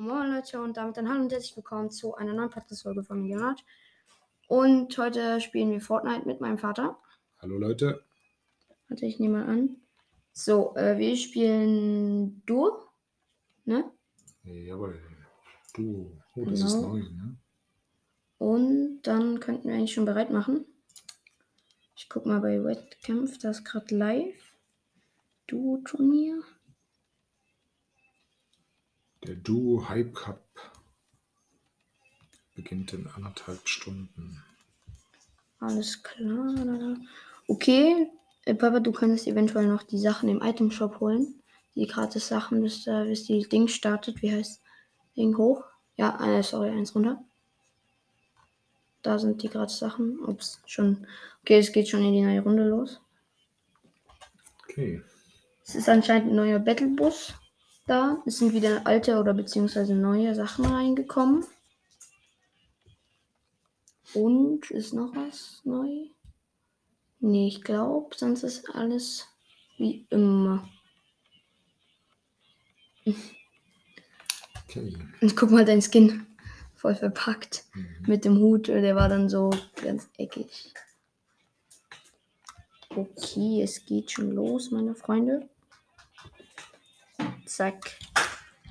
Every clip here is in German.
Moin Leute und damit dann hallo und herzlich willkommen zu einer neuen Podcast-Folge von Millionat. Und heute spielen wir Fortnite mit meinem Vater. Hallo Leute. Warte, ich nehme mal an. So, äh, wir spielen Duo. Ne? Jawohl. Du. Oh, das ist Genau. neu, ne? Und dann könnten wir eigentlich schon bereit machen. Ich guck mal bei Wettkampf, das ist gerade live. Duo-Turnier. Der Duo Hype Cup beginnt in anderthalb Stunden. Alles klar. Okay, äh, Papa, du könntest eventuell noch die Sachen im Item Shop holen. Die gratis Sachen, bis, äh, bis die Ding startet. Wie heißt Ding hoch? Ja, äh, sorry, eins runter. Da sind die gratis Sachen. Ups, schon. Okay, es geht schon in die neue Runde los. Okay. Es ist anscheinend ein neuer Battlebus da. Es sind wieder alte oder beziehungsweise neue Sachen reingekommen. Und ist noch was neu? Nee, ich glaube, sonst ist alles wie immer. Okay. Und guck mal, dein Skin. Voll verpackt. Mhm. Mit dem Hut. Der war dann so ganz eckig. Okay, es geht schon los, meine Freunde. Zack.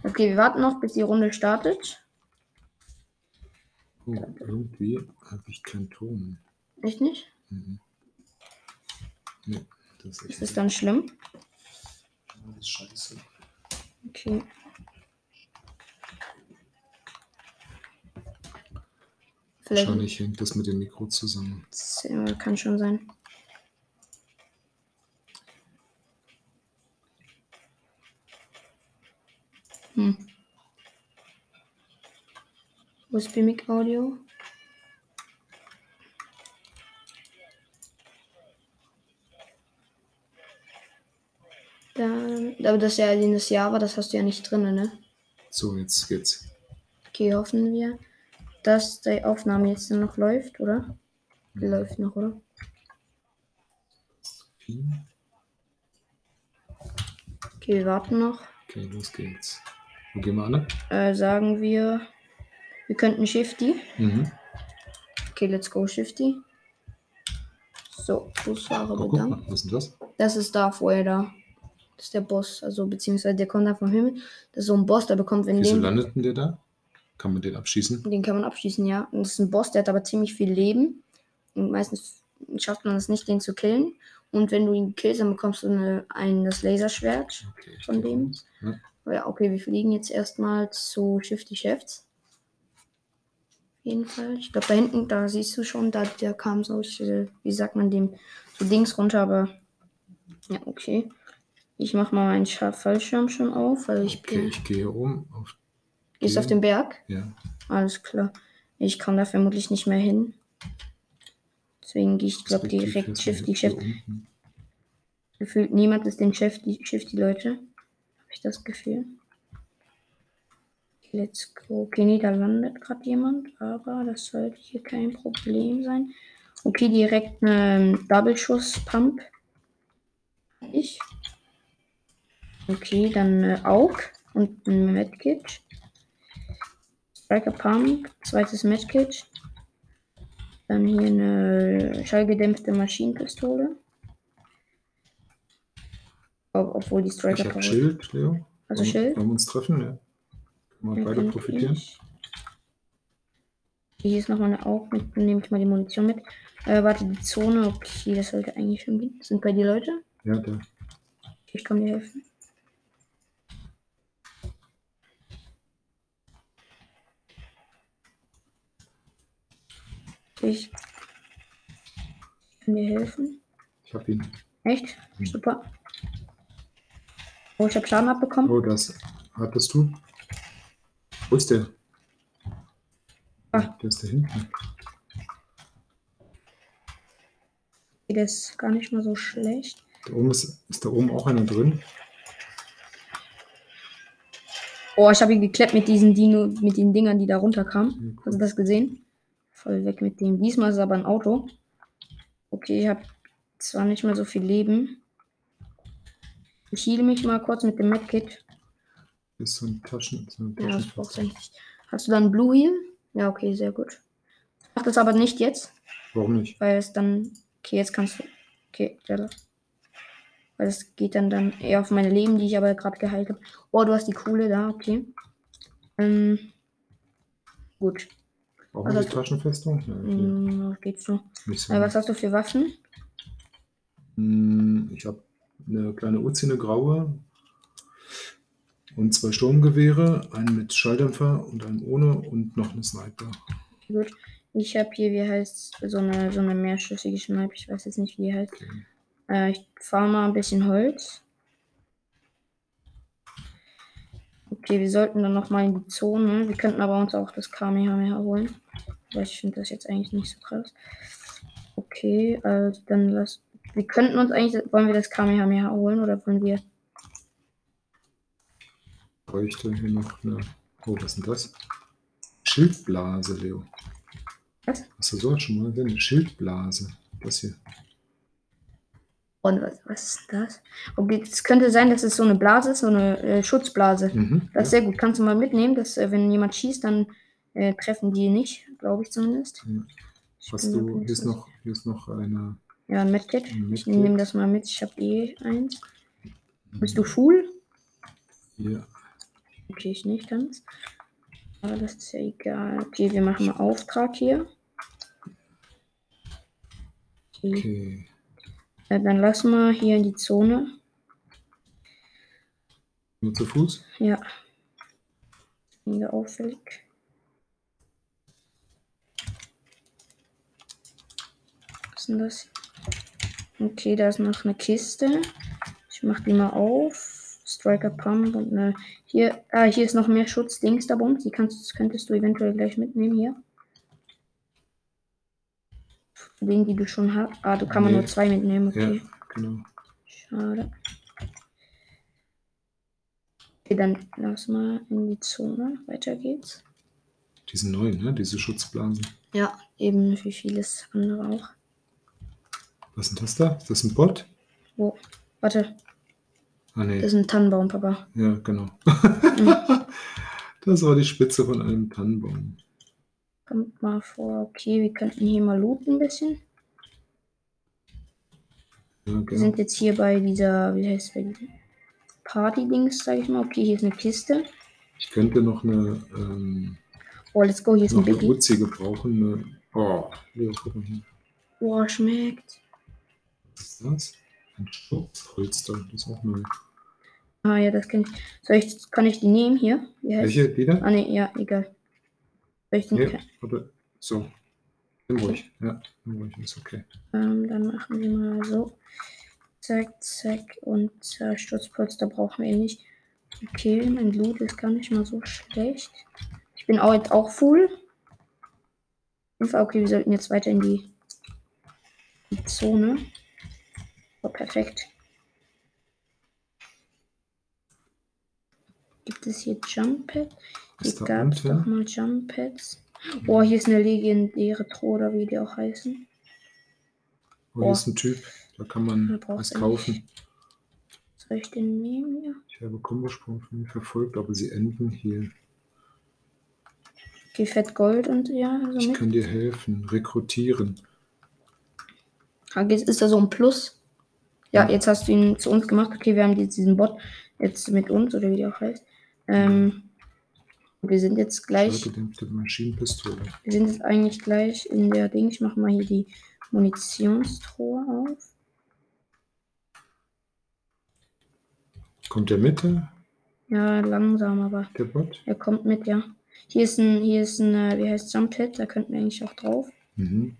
Okay, wir warten noch, bis die Runde startet. Oh, irgendwie habe ich keinen Ton. Echt nicht? Mhm. Nee, das ist echt Ist das dann schlimm? alles scheiße. Okay. Vielleicht Wahrscheinlich hängt das mit dem Mikro zusammen. Das, kann schon sein. Hm. USB Mic Audio. Dann, aber das ja in das Java, das hast du ja nicht drin, ne? So, jetzt geht's. Okay, hoffen wir, dass die Aufnahme jetzt noch läuft, oder? Die läuft noch, oder? Okay, Okay, wir warten noch. los geht's. Wo gehen wir an? Äh, sagen wir, wir könnten Shifty. Mhm. Okay, let's go Shifty. So, Busfahrer Oh, bedankt. was ist das? Das ist da vorher da. Das ist der Boss, also beziehungsweise der kommt da vom Himmel. Das ist so ein Boss, der bekommt, wenn Wieso den, landet denn der da? Kann man den abschießen? den kann man abschießen, ja. Und das ist ein Boss, der hat aber ziemlich viel Leben. Und meistens schafft man es nicht, den zu killen. Und wenn du ihn killst, dann bekommst du eine, ein, das Laserschwert. Okay, Von dem? Ja. Ja, okay, wir fliegen jetzt erstmal zu Shifty Chefs. Auf jeden Fall. Ich glaube, da hinten, da siehst du schon, da, da kam solche, wie sagt man dem, so Dings runter, aber ja, okay. Ich mach mal meinen Scha- Fallschirm schon auf, weil ich Okay, bin. ich gehe oben auf. Gehst gehe. auf den Berg? Ja. Alles klar. Ich kann da vermutlich nicht mehr hin. Deswegen gehe ich, glaube direkt Shifty Chef. Gefühlt niemand ist den Shifty, Shifty Leute. Ich das Gefühl. Let's go. Okay, nee, da landet gerade jemand, aber das sollte hier kein Problem sein. Okay, direkt eine Double-Schuss-Pump. Ich. Okay, dann äh, Aug und ein Medkit. Striker Pump, zweites Medkit. Dann hier eine schallgedämpfte Maschinenpistole. Ob, obwohl die Ich Striker habe Power- Schild, Leo. Also Wollen- Schild? Wollen wir uns treffen? Ja. Können wir beide kann profitieren? ich- Hier ist nochmal eine Augen mit, nehme ich mal die Munition mit. Äh, warte, die Zone, okay, das sollte eigentlich schon gehen. Sind bei die Leute? Ja, da. Ich kann dir helfen. Ich kann dir helfen. Ich habe ihn. Echt? Hm. Super. Oh, ich habe Schaden abbekommen. Oh, das hattest du. Wo ist der? Ah. Der ist da hinten. Der ist gar nicht mal so schlecht. Da oben ist, ist da oben auch einer drin. Oh, ich habe ihn gekleppt mit diesen Dino, mit den Dingern, die da runterkamen. Hm, Hast du das gesehen? Voll weg mit dem. Diesmal ist es aber ein Auto. Okay, ich habe zwar nicht mehr so viel Leben. Ich heal mich mal kurz mit dem Medkit. ist so ein Taschen. So ein Ja, das brauchst du nicht. Hast du dann Blue Heal? Ja, okay, sehr gut. Mach das aber nicht jetzt, Warum nicht? weil es dann. Okay, jetzt kannst du. Okay, Jella. Weil es geht dann, dann eher auf meine Leben, die ich aber gerade geheilt habe. Oh, du hast die coole da, okay. Ähm, gut. Wir hast die? Taschenfestung? Ja, okay. Ähm, geht so. So. Äh, was hast du für Waffen? Hm, Ich habe eine kleine Uzi, eine graue und zwei Sturmgewehre, einen mit Schalldämpfer und einen ohne und noch eine Sniper. Gut. Ich habe hier, wie heißt so eine, so eine mehrschüssige Schneip. Ich weiß jetzt nicht, wie die heißt. Okay. Äh, ich fahre mal ein bisschen Holz. Okay, wir sollten dann nochmal in die Zone. Wir könnten aber uns auch das Kamehameha holen. Aber ich finde das jetzt eigentlich nicht so krass. Okay, also dann lass. Wir könnten uns eigentlich. Wollen wir das Kamehameha holen oder wollen wir. bräuchte hier noch eine. Oh, was ist denn das? Schildblase, Leo. Was? Hast du sowas schon mal gesehen? Schildblase. Das hier. Und was, was ist das? Okay, es könnte sein, dass es so eine Blase ist, so eine äh, Schutzblase. Mhm. Das ist sehr gut. Kannst du mal mitnehmen, dass äh, wenn jemand schießt, dann äh, treffen die nicht, glaube ich zumindest. Ja. Hast du, hier ist noch, hier ist noch eine. Ja, ein Medkit. Ich nehme das mal mit. Ich habe eh eins. Bist du full? Hier. Okay, ich nicht ganz. Aber das ist ja egal. Okay, wir machen mal Auftrag hier. Okay. Okay. Äh, dann lass mal hier in die Zone. Nur zu Fuß? Ja. Weniger auffällig. Was ist denn das? Okay, da ist noch eine Kiste. Ich mach die mal auf. Striker Pump und eine. Hier, ah, hier ist noch mehr Schutzdings da Bums. Die kannst, könntest du eventuell gleich mitnehmen hier. Von denen, die du schon hast. Ah, du kann man Nee. nur zwei mitnehmen. Ja, Okay. genau. Schade. Okay, dann lass mal in die Zone. Weiter geht's. Die sind neu, ne? Diese Schutzblasen. Ja, eben wie vieles andere auch. Was ist denn das da? Ist das ein Bot? Wo? Warte, Ah, nee. das ist ein Tannenbaum, Papa. Ja, genau. das war die Spitze von einem Tannenbaum. Kommt mal vor. Okay, wir könnten hier mal looten ein bisschen. Ja, Wir sind jetzt hier bei dieser, wie heißt es, Party-Dings, sag ich mal. Okay, hier ist eine Kiste. Ich könnte noch eine, ähm, Oh, let's go, hier ist ein noch eine Biggie. Uzi gebrauchen. Eine, oh, Leo, guck mal hier. Boah, schmeckt. Was ist das? Ein Schutzholster. Das ist auch neu. Ah ja, das kann ich. Soll ich, kann ich die nehmen hier? Welche? Die da? Ah ne, ja, egal. Soll ich den, Nee, oder? So. Nimm ruhig. Ja, nimm ruhig. Ist okay. Ähm, dann machen wir mal so. Zack, zack. Und äh, Sturzpolster brauchen wir nicht. Okay, mein Blut ist gar nicht mal so schlecht. Ich bin auch jetzt auch full. Okay, wir sollten jetzt weiter in die, die Zone. Oh, perfekt. Gibt es hier Jump Pads? Hier gab es doch mal Jump Pads. Boah, hier ist eine legendäre Truhe, oder wie die auch heißen. Oh, hier ist ein Typ. Da kann man was kaufen. Soll ich den nehmen hier? Ich habe Kombosprung von mir verfolgt, aber sie enden hier. Okay, Fett Gold und ja, so Ich mit. kann dir helfen. Rekrutieren. Ah, ist da so ein Plus. Ja, jetzt hast du ihn zu uns gemacht. Okay, wir haben jetzt diesen Bot jetzt mit uns, oder wie der auch heißt. Ähm, wir sind jetzt gleich, Maschinenpistole. wir sind jetzt eigentlich gleich in der Ding. Ich mache mal hier die Munitionstruhe auf. Kommt der mit, Ja, langsam, aber der Bot? er kommt mit, ja. Hier ist ein, hier ist ein, äh, wie heißt Jump Pad, da könnten wir eigentlich auch drauf. Mhm.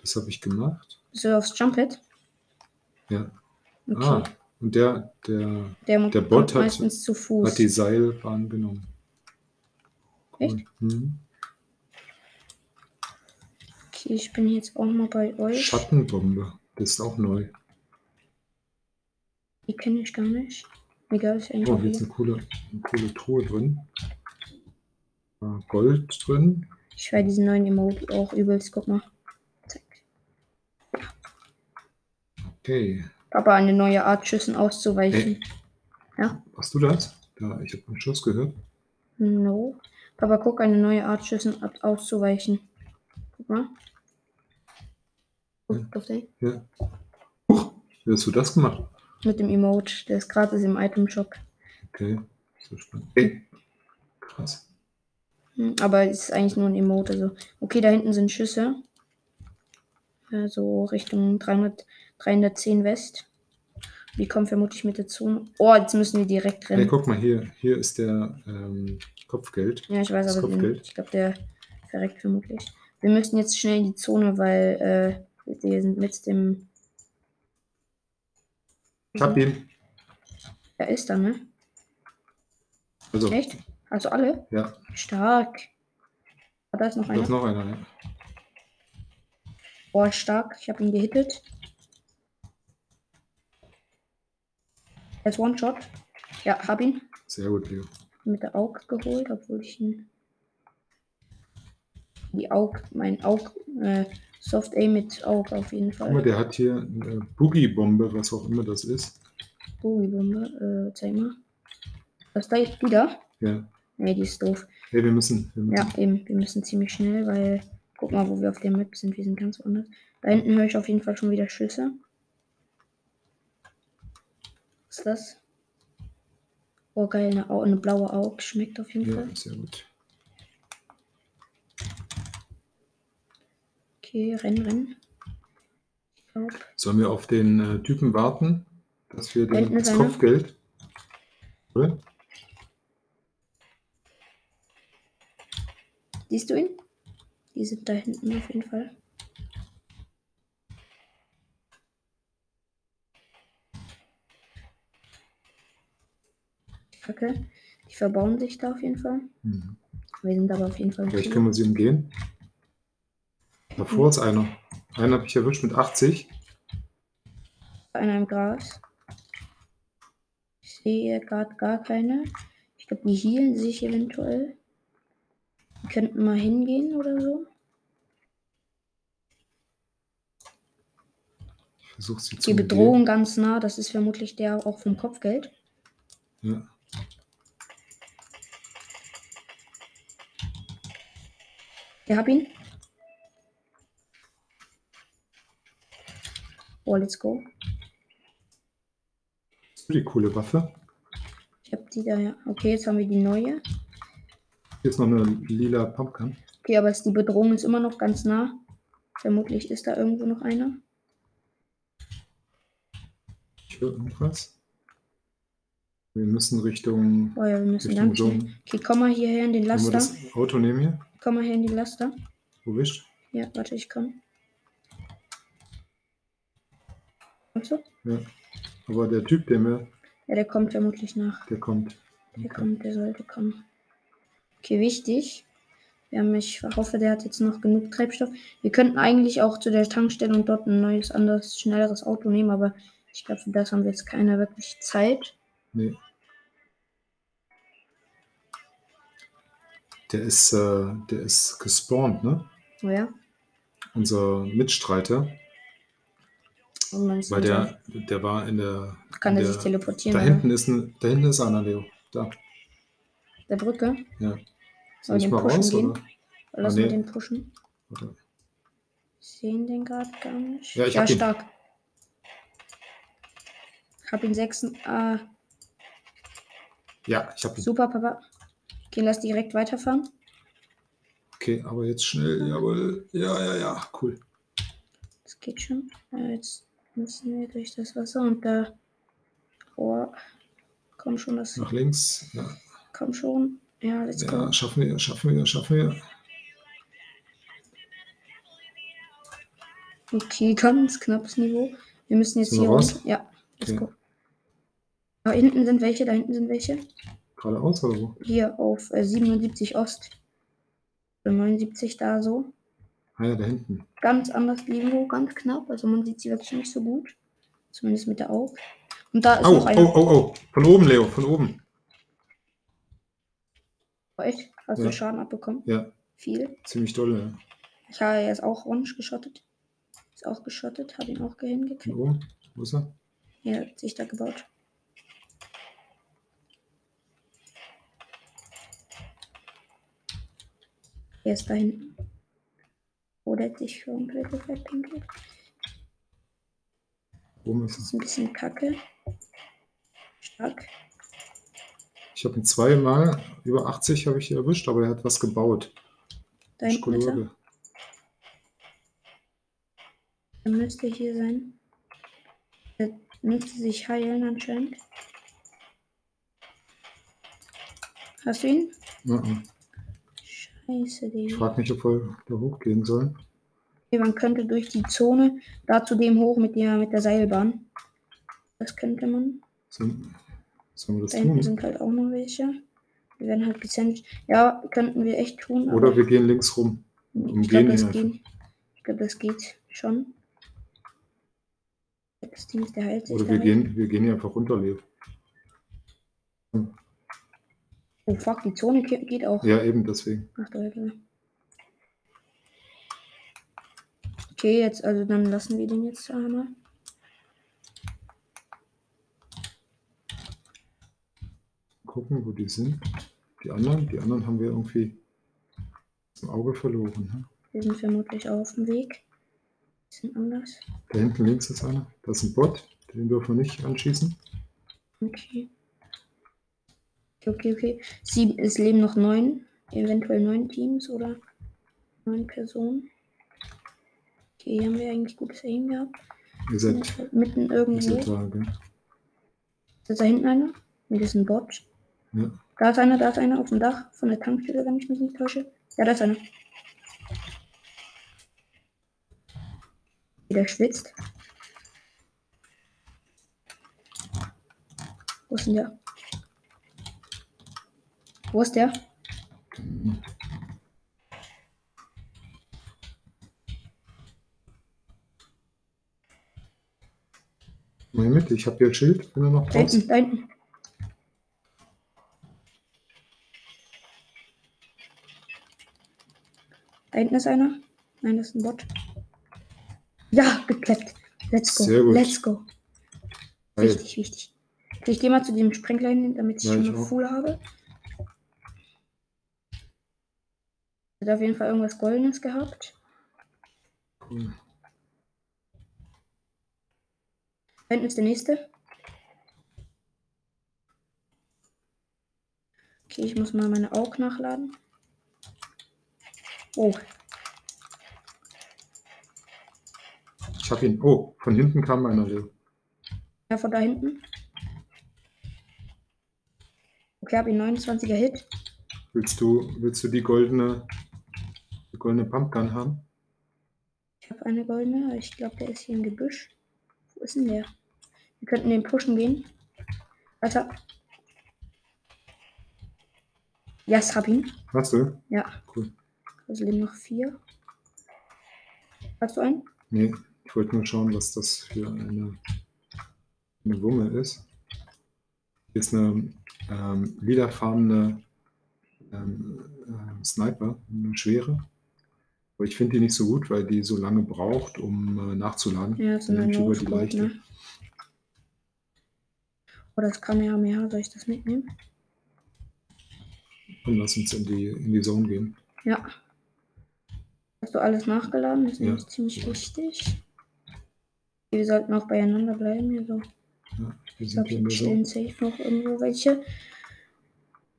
Das habe ich gemacht. Bist du aufs Jump Pad? Ja. Okay. Ah, und der, der der, der Bot hat- meistens zu Fuß. hat die Seilbahn genommen. Echt? Mhm. Okay, ich bin jetzt auch mal bei euch. Schattenbombe. Das ist auch neu. Die kenne ich gar nicht. Egal, ist eigentlich Oh, hier ist eine coole, eine coole Truhe drin. Ah, Gold drin. Ich feiere diesen neuen Emote auch übelst. Guck mal. Zack. Okay. Papa, eine neue Art, Schüssen auszuweichen. Ja, Hast du das? Da, ich habe einen Schuss gehört. No. Papa, guck, eine neue Art, Schüssen ab- auszuweichen. Guck mal. Ja. Guck auf den. Ja. Huch, wie hast du das gemacht? Mit dem Emote. Der ist gratis im Item Shop. Okay, so spannend. Ey, krass. Hm, Aber es ist eigentlich nur ein Emote. Also. Okay, da hinten sind Schüsse. Also Richtung 300, 310 West. Die kommen vermutlich mit der Zone. Oh, jetzt müssen wir direkt Hey, rennen. guck mal hier. Hier ist der ähm, Kopfgeld. Ja, ich weiß, Das aber den, Kopfgeld. ich glaube, der verreckt vermutlich. Wir müssen jetzt schnell in die Zone, weil äh, wir sind mit dem. Ich hab ihn. Er ist da, ne? Also, Echt? Also alle? ja, Stark. Ah, da ist noch da ist einer. noch einer. Ja. Boah, stark. Ich habe ihn gehittet. Er ist One-Shot. Ja, hab ihn. Sehr gut, Leo. Mit der Aug geholt, obwohl ich ihn. Die Aug, mein Aug, äh, Soft Aim mit Aug auf jeden Guck mal, Fall. der hat hier eine Boogie-Bombe, was auch immer das ist. Boogie-Bombe, äh, zeig mal. Was da jetzt wieder? Ja. Nee, die ist doof. Hey, wir müssen. Wir müssen. Ja, eben, wir müssen ziemlich schnell, weil. Guck mal, wo wir auf der Map sind. Wir sind ganz woanders. Da hinten höre ich auf jeden Fall schon wieder Schüsse. Was ist das? Oh, geil, eine, Au eine blaue Aug. Schmeckt auf jeden Fall. Ja, sehr gut. Okay, renn, renn. Glaub. Sollen wir auf den äh, Typen warten, dass wir den, das einer. Kopfgeld. Oder? Siehst du ihn? Die sind da hinten auf jeden Fall. Kacke. Die verbauen sich da auf jeden Fall. Mhm. Wir sind aber auf jeden Fall. Vielleicht können wir sie umgehen. Davor ist einer. Einen habe ich erwischt mit 80. Einer im Gras. Ich sehe gerade gar keine. Ich glaube, die healen sich eventuell. Könnten mal hingehen oder so. Ich versuche sie zu Die umgehen. Bedrohung ganz nah. Das ist vermutlich der auch vom Kopfgeld. Ja. Ich hab ihn. Oh, let's go. Die coole Waffe. Ich hab die da, ja. Okay, jetzt haben wir die neue. Hier ist noch eine lila Pumpkin. Okay, aber es- die Bedrohung ist immer noch ganz nah. Vermutlich ist da irgendwo noch einer. Ich höre irgendwas. Wir müssen Richtung, Oh ja, wir müssen. Zone. Okay, komm mal hierher in den Wollen wir Laster. das Auto nehmen hier? Komm mal hier in den Laster. Wo bist Ja, warte, ich komm. Kommst du? Ja. Aber der Typ, der mir, Ja, der kommt vermutlich nach. der kommt. Der kommt, der sollte kommen. Okay, wichtig. Wir haben, ich hoffe, der hat jetzt noch genug Treibstoff. Wir könnten eigentlich auch zu der Tankstelle und dort ein neues, anderes, schnelleres Auto nehmen, aber ich glaube, für das haben wir jetzt keine wirklich Zeit. Nee. Der ist, äh, der ist gespawnt, ne? Oh ja. Unser Mitstreiter. Weil der, der war in der. kann in er der sich teleportieren. da oder? hinten ist ein, da hinten ist einer, Leo. Da. Der Brücke. Ja. Sollen Soll ich wir mal den pushen raus, gehen? oder? Lass nee. mal den pushen. oder? Sehen den gerade gar nicht. Ja, ich ja hab stark. Hab ihn sechs. Ah, Ja, ich habe ihn. super, Papa. Okay, lass direkt weiterfahren. Okay, aber jetzt schnell. Jawohl. Ja, ja, ja. Cool. Das geht schon. Äh, jetzt müssen wir durch das Wasser und da. Oh, komm schon, das. Nach links. Ja, Komm schon. Ja, let's go. ja schaffen wir, schaffen wir, schaffen wir. Okay, ganz knappes Niveau. Wir müssen jetzt Sind hier raus? runter. Ja, let's Okay. go. Da hinten sind welche, da hinten sind welche. Geradeaus oder wo? Hier auf äh, 77 Ost. Oder 79 da so. Ah ja, da hinten. Ganz anders Niveau, ganz knapp. Also man sieht sie wirklich nicht so gut. Zumindest mit der Auge. Und da ist Au, noch einer. oh, oh, oh. Von oben, Leo, von oben. Echt? Hast ja. du Schaden abbekommen? Ja. Viel? Ziemlich toll, ja. Ich habe jetzt auch orange geschottet. Ist auch geschottet, habe ihn auch hingekriegt. Wo? Wo ist er? Er hat sich da gebaut. Er ist da hinten. Oder hätte ich schon Glück verpinkelt. Wo ist es. Ist ein bisschen kacke. Stark. Ich habe ihn zweimal über 80 habe ich erwischt, aber er hat was gebaut. Hinten ist er. Er müsste hier sein. Er müsste sich heilen anscheinend. Hast du ihn? Ja, ja. Scheiße, Ich Digga. frage mich, ob wir da hochgehen sollen. Okay, man könnte durch die Zone da zu dem hoch mit der, mit der Seilbahn. Das könnte man. Sollen wir das Da tun? sind halt auch noch welche. Wir werden halt gesandwiched. Ja, könnten wir echt tun. Oder wir gehen links rum. ich umgehen glaube, das, geht- ich glaub, das geht schon. Das Ding ist, der heilt Oder wir gehen, wir gehen hier einfach runter, Leo. Oh fuck, die Zone ge- geht auch. Ja, eben deswegen. Ach du. Okay, jetzt, also dann lassen wir den jetzt einmal. Gucken, wo die sind. Die anderen, die anderen haben wir irgendwie dem Auge verloren. Ne? Wir sind vermutlich auf dem Weg. Bisschen anders. Da hinten links ist einer. Da ist ein Bot. Den dürfen wir nicht anschießen. Okay. Okay, okay. Sieben, es leben noch neun, eventuell neun Teams oder neun Personen. Okay, hier haben wir eigentlich gutes Aim gehabt. Ihr Sind seid, mitten ihr irgendwo. seid da, gell? Ist da hinten einer? Nee, das ist ein Bot. Ja. Da ist einer, da ist einer auf dem Dach von der Tankstelle, wenn ich mich nicht täusche. Ja, da ist einer. Der schwitzt. Wo ist denn der? Wo ist der? Mal mit, ich habe hier ein Schild, wenn du noch Da brauchst. hinten, da hinten. Hinten ist einer. Nein, das ist ein Bot. Ja, geklappt. Let's go. Let's go. Wichtig, wichtig. Ich gehe mal zu dem Sprenglein hin, damit ich Ja, schon auch. Full habe. Hat auf jeden Fall irgendwas Goldenes gehabt. Cool. Da hinten ist der nächste. Okay, ich muss mal meine Aug nachladen. Oh, Ich habe ihn. Oh, von hinten kam einer, Leo. ja, von da hinten. Okay, habe ihn 29er Hit. Willst du, willst du die goldene, die goldene Pumpgun haben? Ich habe eine goldene, ich glaube, der ist hier im Gebüsch. Wo ist denn der? Wir könnten den pushen gehen. Alter. Ja, yes, hab ihn. Hast du? Ja. Cool. Also leben noch vier. Hast du einen? Nee, ich wollte nur schauen, was das für eine, eine Wumme ist. Hier ist eine ähm, lilafarbene ähm, ähm, Sniper, eine schwere. Aber ich finde die nicht so gut, weil die so lange braucht, um äh, nachzuladen. Ja, das ist Die eine über die leichte. ne? Oder das Kamehameha, soll ich das mitnehmen? Und lass uns in die, in die Zone gehen. Ja. Hast du alles nachgeladen? Das ist Ja. nämlich ziemlich wichtig. Wir sollten auch beieinander bleiben. Also, Ja, wir ich glaube, hier hier Zone. chillen safe noch irgendwo welche.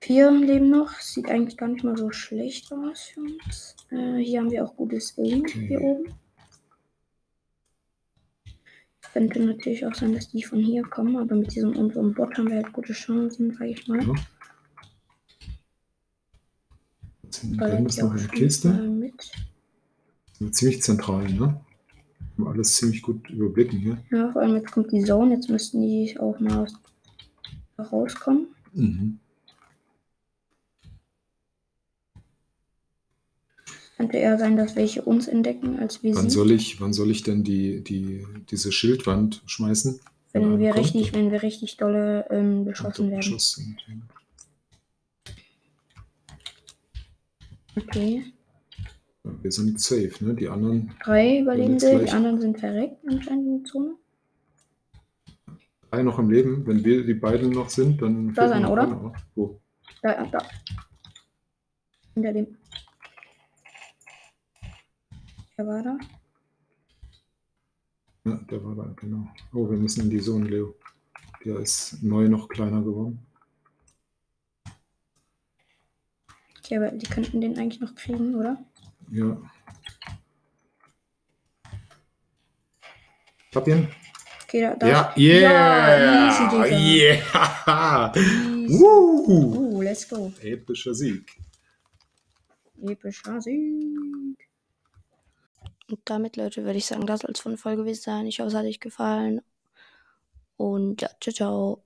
Vier leben noch. Sieht eigentlich gar nicht mal so schlecht aus für uns. Äh, hier haben wir auch gutes Aim Okay. hier oben. Könnte natürlich auch sein, dass die von hier kommen, aber mit diesem unserem Bot haben wir halt gute Chancen, sag ich mal. Ja. Jetzt die ist noch eine Kiste. Mit. Ziemlich zentral, ne? Alles ziemlich gut überblicken hier. Ja, vor allem jetzt kommt die Zone, jetzt müssten die auch mal rauskommen. Mhm. Könnte eher sein, dass welche uns entdecken, als wir Wann sie. soll ich, wann soll ich denn die, die, diese Schildwand schmeißen? Wenn wir kommt? richtig, wenn wir richtig dolle ähm, beschossen werden. Beschuss sind. Okay. Wir sind safe, ne? Die anderen Drei jetzt Überlebende, die anderen sind verreckt anscheinend in der Zone. drei noch im Leben. Wenn wir die beiden noch sind, dann. Da noch oder? einer. Wo? Da, da. Hinter dem. Der war da. Ja, der war da, genau. Oh, wir müssen in die Zone, Leo. Der ist neu noch kleiner geworden. Okay, aber die könnten den eigentlich noch kriegen, oder? Ja. Habt ihr ihn? Okay, da, da. Ja, yeah! Ja, easy, yeah! Easy. Woo! Uh, let's go. Epischer Sieg. Epischer Sieg. Und damit, Leute, würde ich sagen, das soll es von Folge gewesen sein. Ich hoffe, es hat euch gefallen. Und ja, ciao, ciao.